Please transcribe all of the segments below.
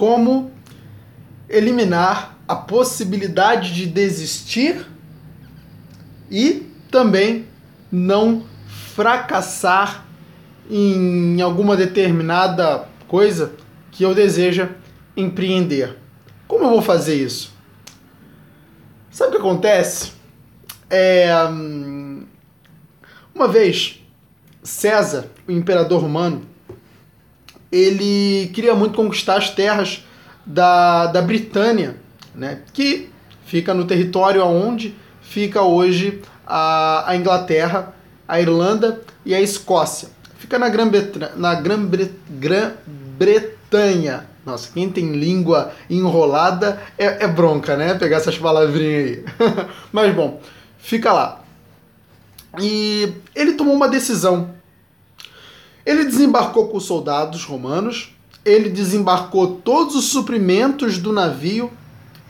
como eliminar a possibilidade de desistir e também não fracassar em alguma determinada coisa que eu deseja empreender. Como eu vou fazer isso? Sabe o que acontece? É, hum, uma vez, César, o imperador romano, ele queria muito conquistar as terras da, da Britânia, né, que fica no território aonde fica hoje a, a Inglaterra, a Irlanda e a Escócia. Fica na Grã-Bretanha. Na Grã Grã-Bretanha. Nossa, quem tem língua enrolada é, é bronca, né? Pegar essas palavrinhas aí. Mas bom, fica lá. E ele tomou uma decisão. Ele desembarcou com os soldados romanos, ele desembarcou todos os suprimentos do navio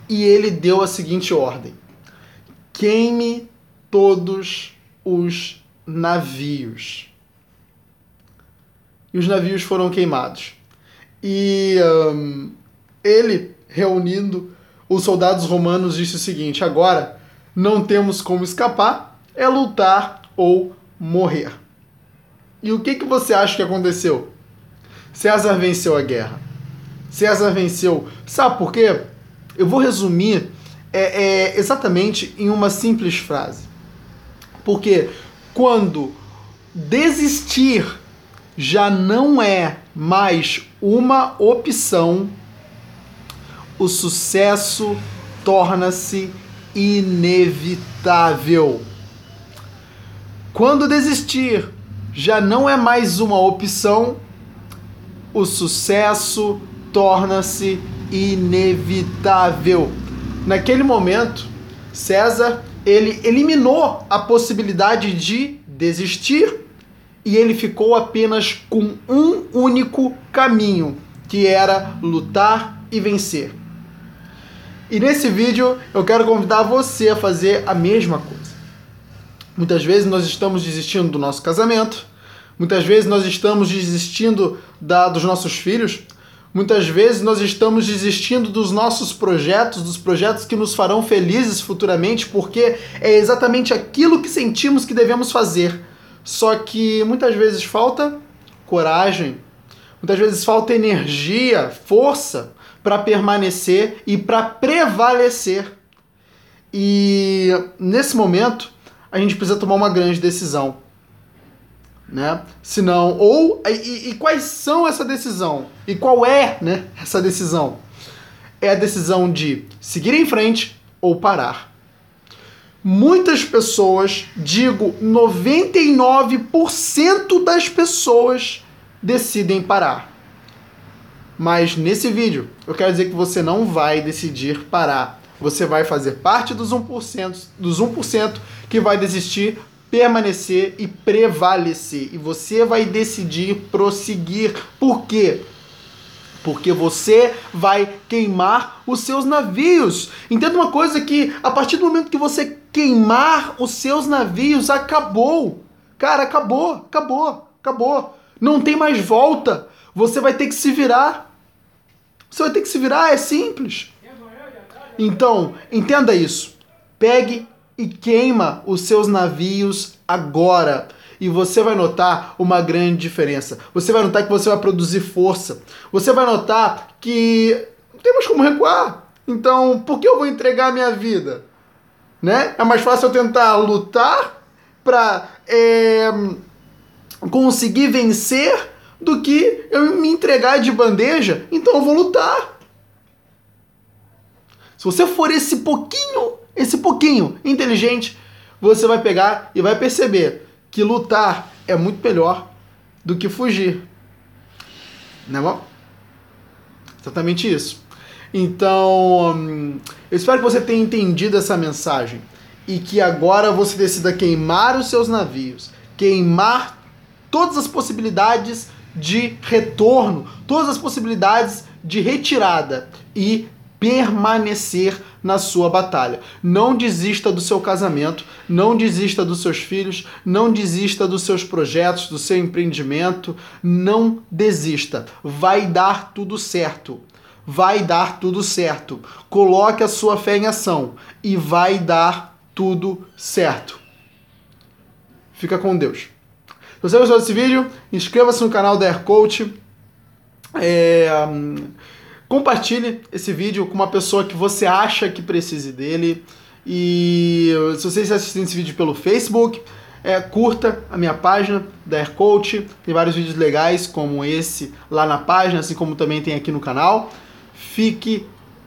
e ele deu a seguinte ordem: queime todos os navios. E os navios foram queimados. E um, ele, reunindo os soldados romanos, disse o seguinte: agora não temos como escapar, é lutar ou morrer. E o que, que você acha que aconteceu? César venceu a guerra. César venceu. Sabe por quê? Eu vou resumir é, é, exatamente em uma simples frase. Porque quando desistir já não é mais uma opção, o sucesso torna-se inevitável. Quando desistir já não é mais uma opção, o sucesso torna-se inevitável. Naquele momento, César ele eliminou a possibilidade de desistir e ele ficou apenas com um único caminho, que era lutar e vencer. E nesse vídeo eu quero convidar você a fazer a mesma coisa. Muitas vezes nós estamos desistindo do nosso casamento, muitas vezes nós estamos desistindo da, dos nossos filhos, Muitas vezes nós estamos desistindo dos nossos projetos, dos projetos que nos farão felizes futuramente, porque é exatamente aquilo que sentimos que devemos fazer. Só que muitas vezes falta coragem, muitas vezes falta energia, força para permanecer e para prevalecer. E nesse momento, a gente precisa tomar uma grande decisão né? Se não, ou e, e, quais são essa decisão? E qual é, né, essa decisão? É a decisão de seguir em frente ou parar. Muitas pessoas, digo 99% das pessoas decidem parar. Mas nesse vídeo, eu quero dizer que você não vai decidir parar. Você vai fazer parte dos 1%, dos 1% que vai desistir permanecer e prevalecer. E você vai decidir prosseguir. Por quê? Porque você vai queimar os seus navios. Entenda uma coisa que a partir do momento que você queimar os seus navios, acabou. Cara, acabou, acabou, acabou. Não tem mais volta. Você vai ter que se virar. Você vai ter que se virar, é simples. Então, entenda isso. Pegue e queima os seus navios agora. E você vai notar uma grande diferença. Você vai notar que você vai produzir força. Você vai notar que não temos como recuar. Então, por que eu vou entregar a minha vida? Né? É mais fácil eu tentar lutar para é, conseguir vencer do que eu me entregar de bandeja. Então eu vou lutar. Se você for esse pouquinho esse pouquinho inteligente, você vai pegar e vai perceber que lutar é muito melhor do que fugir. Não é bom? Exatamente isso. Então, hum, eu espero que você tenha entendido essa mensagem e que agora você decida queimar os seus navios, queimar todas as possibilidades de retorno, todas as possibilidades de retirada e permanecer na sua batalha. Não desista do seu casamento, não desista dos seus filhos, não desista dos seus projetos, do seu empreendimento, não desista. Vai dar tudo certo. vai dar tudo certo. Coloque a sua fé em ação e vai dar tudo certo. Fica com Deus. Se você gostou desse vídeo, inscreva-se no canal da Air Coach. É, compartilhe esse vídeo com uma pessoa que você acha que precise dele. E se você está assistindo esse vídeo pelo Facebook, é, curta a minha página da Air Coach. Tem vários vídeos legais como esse lá na página, assim como também tem aqui no canal. Fique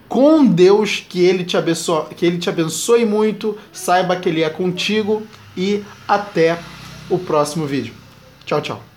com Deus, que ele te abençoe, que ele te abençoe muito. Saiba que ele é contigo e até o próximo vídeo. Tchau, tchau.